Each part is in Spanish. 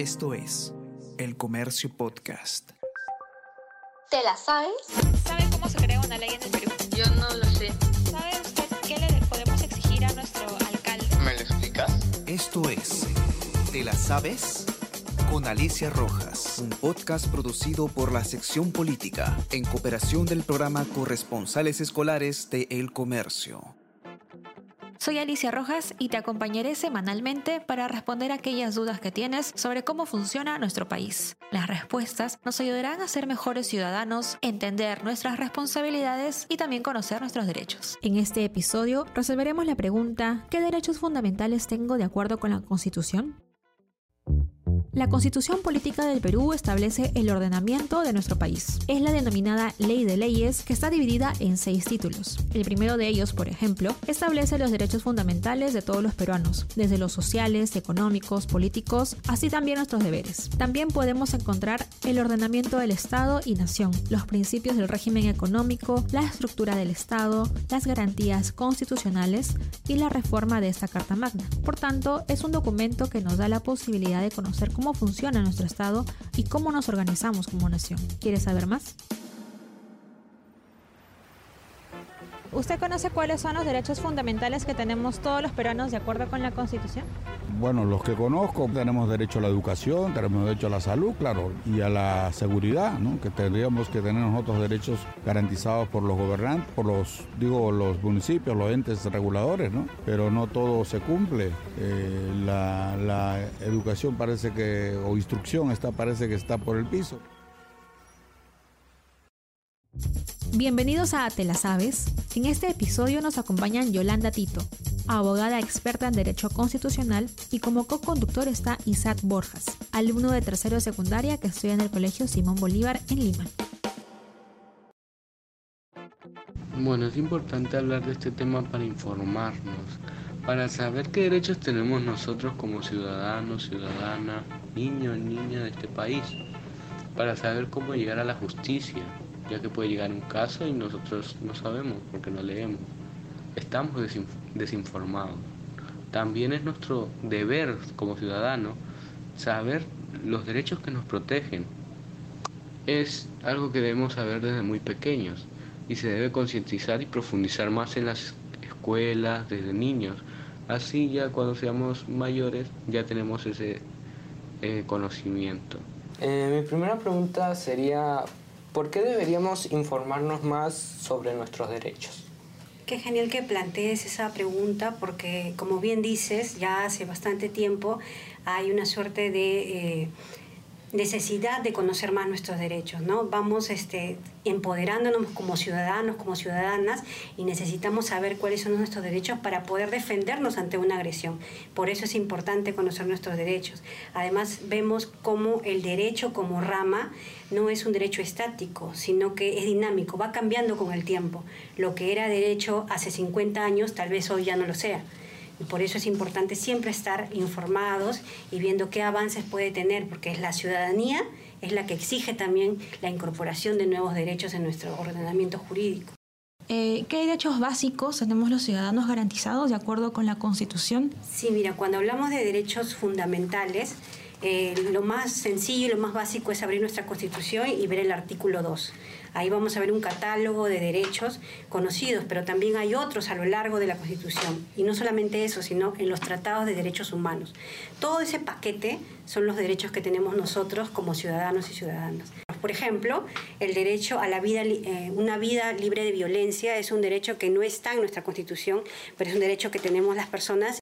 Esto es El Comercio Podcast. ¿Te la sabes? ¿Sabe cómo se crea una ley en el Perú? Yo no lo sé. ¿Sabe usted qué le podemos exigir a nuestro alcalde? ¿Me lo explicas? Esto es ¿Te la sabes? Con Alicia Rojas, un podcast producido por la sección política en cooperación del programa Corresponsales Escolares de El Comercio. Soy Alicia Rojas y te acompañaré semanalmente para responder aquellas dudas que tienes sobre cómo funciona nuestro país. Las respuestas nos ayudarán a ser mejores ciudadanos, entender nuestras responsabilidades y también conocer nuestros derechos. En este episodio resolveremos la pregunta ¿qué derechos fundamentales tengo de acuerdo con la Constitución? La Constitución Política del Perú establece el ordenamiento de nuestro país. Es la denominada Ley de Leyes que está dividida en seis títulos. El primero de ellos, por ejemplo, establece los derechos fundamentales de todos los peruanos, desde los sociales, económicos, políticos, así también nuestros deberes. También podemos encontrar el ordenamiento del Estado y nación, los principios del régimen económico, la estructura del Estado, las garantías constitucionales y la reforma de esta Carta Magna. Por tanto, es un documento que nos da la posibilidad de conocer cómo funciona nuestro Estado y cómo nos organizamos como nación. ¿Quieres saber más? ¿Usted conoce cuáles son los derechos fundamentales que tenemos todos los peruanos de acuerdo con la Constitución? Bueno, los que conozco tenemos derecho a la educación, tenemos derecho a la salud, claro, y a la seguridad, ¿no? Que tendríamos que tener nosotros derechos garantizados por los gobernantes, por los, digo, los municipios, los entes reguladores, ¿no? Pero no todo se cumple. Eh, la, la educación parece que, o instrucción está, parece que está por el piso. Bienvenidos a Te la Sabes. En este episodio nos acompañan Yolanda Tito, abogada experta en Derecho Constitucional, y como co-conductor está Isaac Borjas, alumno de tercero de secundaria que estudia en el Colegio Simón Bolívar en Lima. Bueno, es importante hablar de este tema para informarnos, para saber qué derechos tenemos nosotros como ciudadanos, ciudadana, niños, niñas de este país, para saber cómo llegar a la justicia, ya que puede llegar un caso y nosotros no sabemos porque no leemos. Estamos desinformados. También es nuestro deber como ciudadano saber los derechos que nos protegen. Es algo que debemos saber desde muy pequeños y se debe concientizar y profundizar más en las escuelas desde niños. Así ya cuando seamos mayores ya tenemos ese eh, conocimiento. Eh, mi primera pregunta sería, ¿Por qué deberíamos informarnos más sobre nuestros derechos? Qué genial que plantees esa pregunta porque, como bien dices, ya hace bastante tiempo hay una suerte de... Eh, necesidad de conocer más nuestros derechos, ¿no? Vamos este, empoderándonos como ciudadanos, como ciudadanas, y necesitamos saber cuáles son nuestros derechos para poder defendernos ante una agresión. Por eso es importante conocer nuestros derechos. Además, vemos cómo el derecho como rama no es un derecho estático, sino que es dinámico, va cambiando con el tiempo. Lo que era derecho hace 50 años, tal vez hoy ya no lo sea. Y por eso es importante siempre estar informados y viendo qué avances puede tener, porque es la ciudadanía es la que exige también la incorporación de nuevos derechos en nuestro ordenamiento jurídico. Eh, ¿Qué derechos básicos tenemos los ciudadanos garantizados de acuerdo con la Constitución? Sí, mira, cuando hablamos de derechos fundamentales, eh, lo más sencillo y lo más básico es abrir nuestra Constitución y ver el artículo 2. Ahí vamos a ver un catálogo de derechos conocidos, pero también hay otros a lo largo de la Constitución. Y no solamente eso, sino en los tratados de derechos humanos. Todo ese paquete son los derechos que tenemos nosotros como ciudadanos y ciudadanas. Por ejemplo, el derecho a la vida, eh, una vida libre de violencia es un derecho que no está en nuestra Constitución, pero es un derecho que tenemos las personas.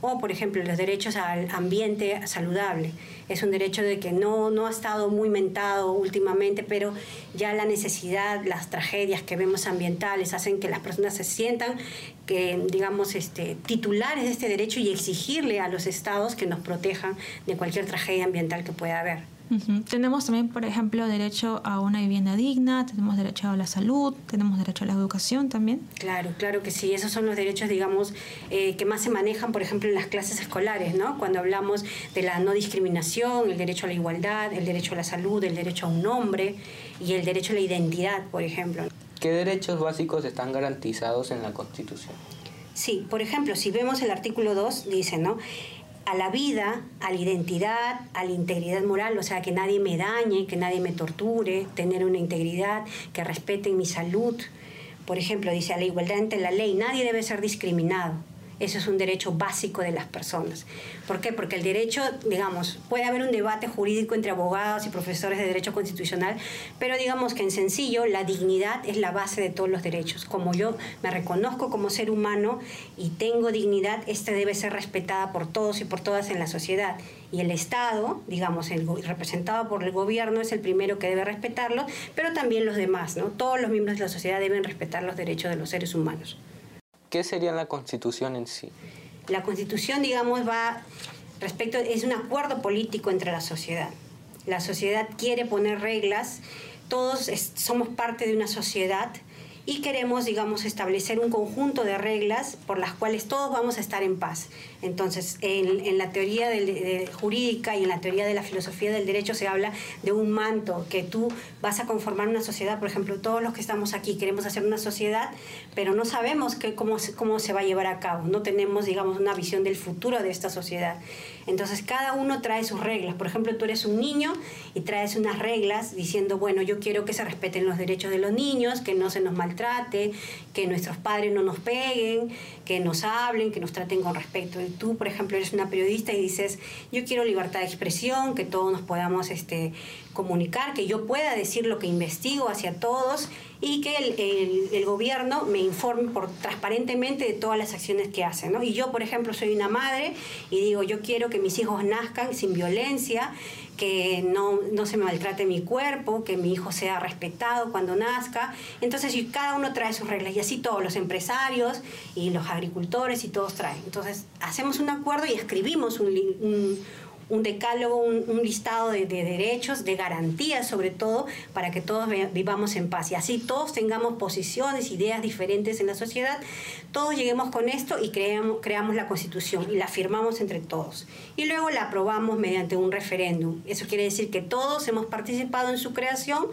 O, por ejemplo, los derechos al ambiente saludable. Es un derecho de que no, no ha estado muy mentado últimamente, pero ya la necesidad, las tragedias que vemos ambientales hacen que las personas se sientan que, digamos, este, titulares de este derecho y exigirle a los estados que nos protejan de cualquier tragedia ambiental que pueda haber. Tenemos también, por ejemplo, derecho a una vivienda digna, tenemos derecho a la salud, tenemos derecho a la educación también. Claro, claro que sí. Esos son los derechos, digamos, eh, que más se manejan, por ejemplo, en las clases escolares, ¿no? Cuando hablamos de la no discriminación, el derecho a la igualdad, el derecho a la salud, el derecho a un nombre y el derecho a la identidad, por ejemplo. ¿Qué derechos básicos están garantizados en la Constitución? Sí, por ejemplo, si vemos el artículo 2, dice, ¿no? A la vida, a la identidad, a la integridad moral, o sea, que nadie me dañe, que nadie me torture, tener una integridad, que respeten mi salud. Por ejemplo, dice a la igualdad ante la ley, nadie debe ser discriminado. Eso es un derecho básico de las personas. ¿Por qué? Porque el derecho, digamos, puede haber un debate jurídico entre abogados y profesores de derecho constitucional, pero digamos que en sencillo la dignidad es la base de todos los derechos. Como yo me reconozco como ser humano y tengo dignidad, esta debe ser respetada por todos y por todas en la sociedad. Y el Estado, digamos, representado por el gobierno, es el primero que debe respetarlo, pero también los demás, ¿no? Todos los miembros de la sociedad deben respetar los derechos de los seres humanos. ¿Qué sería la constitución en sí? La constitución, digamos, va respecto, es un acuerdo político entre la sociedad. La sociedad quiere poner reglas, todos somos parte de una sociedad y queremos, digamos, establecer un conjunto de reglas por las cuales todos vamos a estar en paz. Entonces, en, la teoría jurídica y en la teoría de la filosofía del derecho se habla de un manto, que tú vas a conformar una sociedad, por ejemplo, todos los que estamos aquí queremos hacer una sociedad, pero no sabemos cómo, cómo se va a llevar a cabo, no tenemos, digamos, una visión del futuro de esta sociedad. Entonces, cada uno trae sus reglas. Por ejemplo, tú eres un niño y traes unas reglas diciendo, bueno, yo quiero que se respeten los derechos de los niños, que no se nos que nuestros padres no nos peguen, que nos hablen, que nos traten con respeto. Y tú, por ejemplo, eres una periodista y dices, yo quiero libertad de expresión, que todos nos podamos este, comunicar, que yo pueda decir lo que investigo hacia todos y que el, gobierno me informe por, transparentemente de todas las acciones que hace. Y yo, por ejemplo, soy una madre y digo, yo quiero que mis hijos nazcan sin violencia, que no, no se maltrate mi cuerpo, que mi hijo sea respetado cuando nazca. Entonces, cada uno trae sus reglas y así todos los empresarios y los agricultores y todos traen. Entonces, hacemos un acuerdo y escribimos un, un un decálogo, un, listado de, derechos, de garantías sobre todo, para que todos vivamos en paz. Y así todos tengamos posiciones, ideas diferentes en la sociedad, todos lleguemos con esto y creamos, creamos la constitución y la firmamos entre todos. Y luego la aprobamos mediante un referéndum. Eso quiere decir que todos hemos participado en su creación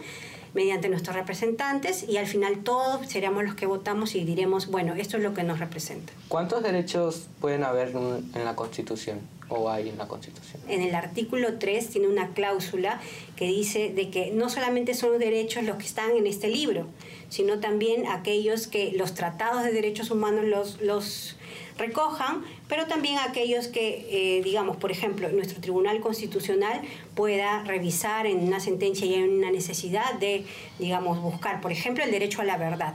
mediante nuestros representantes y al final todos seremos los que votamos y diremos, bueno, esto es lo que nos representa. ¿Cuántos derechos pueden haber en la Constitución o hay en la Constitución? En el artículo 3 tiene una cláusula que dice de que no solamente son derechos los que están en este libro, sino también aquellos que los tratados de derechos humanos los, los recojan, pero también aquellos que, eh, digamos, por ejemplo, nuestro Tribunal Constitucional pueda revisar en una sentencia y en una necesidad de, digamos, buscar, por ejemplo, el derecho a la verdad.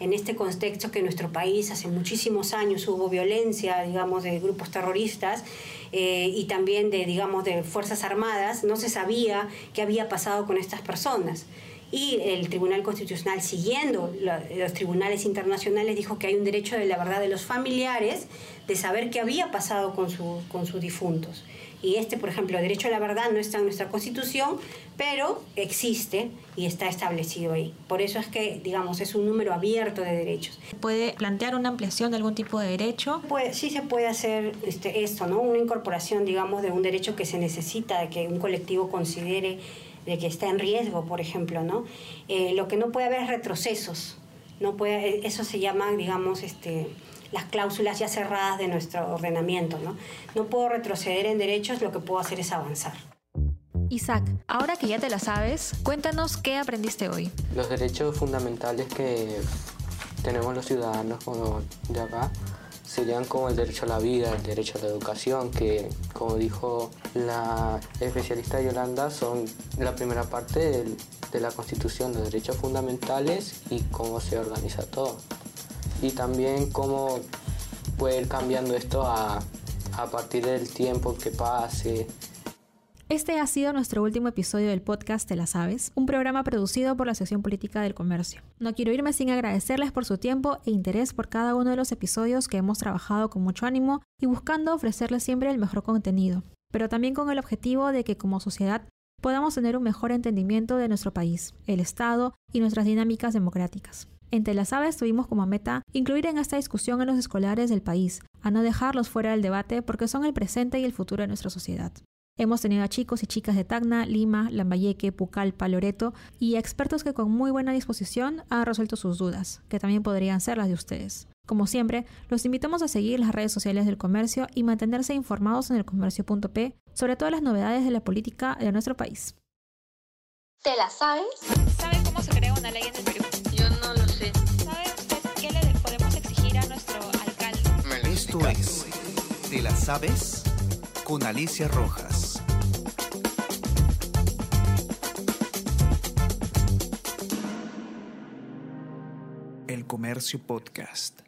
En este contexto que en nuestro país hace muchísimos años hubo violencia, digamos, de grupos terroristas eh, y también de, digamos, de Fuerzas Armadas, no se sabía qué había pasado con estas personas y el Tribunal Constitucional, siguiendo los tribunales internacionales, dijo que hay un derecho de la verdad de los familiares de saber qué había pasado con, con sus difuntos. Y este, por ejemplo, el derecho a la verdad no está en nuestra Constitución, pero existe y está establecido ahí. Por eso es que, digamos, es un número abierto de derechos. ¿Puede plantear una ampliación de algún tipo de derecho? Pues sí se puede hacer este, esto, ¿no? Una incorporación, digamos, de un derecho que se necesita, de que un colectivo considere de que está en riesgo, por ejemplo, ¿no? Eh, lo que no puede haber es retrocesos, no puede, eso se llama, digamos, este, las cláusulas ya cerradas de nuestro ordenamiento, ¿no? No puedo retroceder en derechos, lo que puedo hacer es avanzar. Isaac, ahora que ya te la sabes, cuéntanos qué aprendiste hoy. Los derechos fundamentales que tenemos los ciudadanos de acá serían como el derecho a la vida, el derecho a la educación, que como dijo la especialista Yolanda, son la primera parte de la Constitución, los derechos fundamentales y cómo se organiza todo. Y también cómo puede ir cambiando esto a, partir del tiempo que pase, este ha sido nuestro último episodio del podcast Te la Sabes, un programa producido por la sección política del comercio. No quiero irme sin agradecerles por su tiempo e interés por cada uno de los episodios que hemos trabajado con mucho ánimo y buscando ofrecerles siempre el mejor contenido, pero también con el objetivo de que como sociedad podamos tener un mejor entendimiento de nuestro país, el Estado y nuestras dinámicas democráticas. En Te la Sabes tuvimos como meta incluir en esta discusión a los escolares del país, a no dejarlos fuera del debate porque son el presente y el futuro de nuestra sociedad. Hemos tenido a chicos y chicas de Tacna, Lima, Lambayeque, Pucallpa, Loreto y expertos que con muy buena disposición han resuelto sus dudas, que también podrían ser las de ustedes. Como siempre, los invitamos a seguir las redes sociales del comercio y mantenerse informados en el comercio.p sobre todas las novedades de la política de nuestro país. ¿Te la sabes? ¿Sabe cómo se crea una ley en el Perú? Yo no lo sé. ¿Sabe usted qué le podemos exigir a nuestro alcalde? Esto es ¿Te la sabes? Con Alicia Rojas. Comercio Podcast.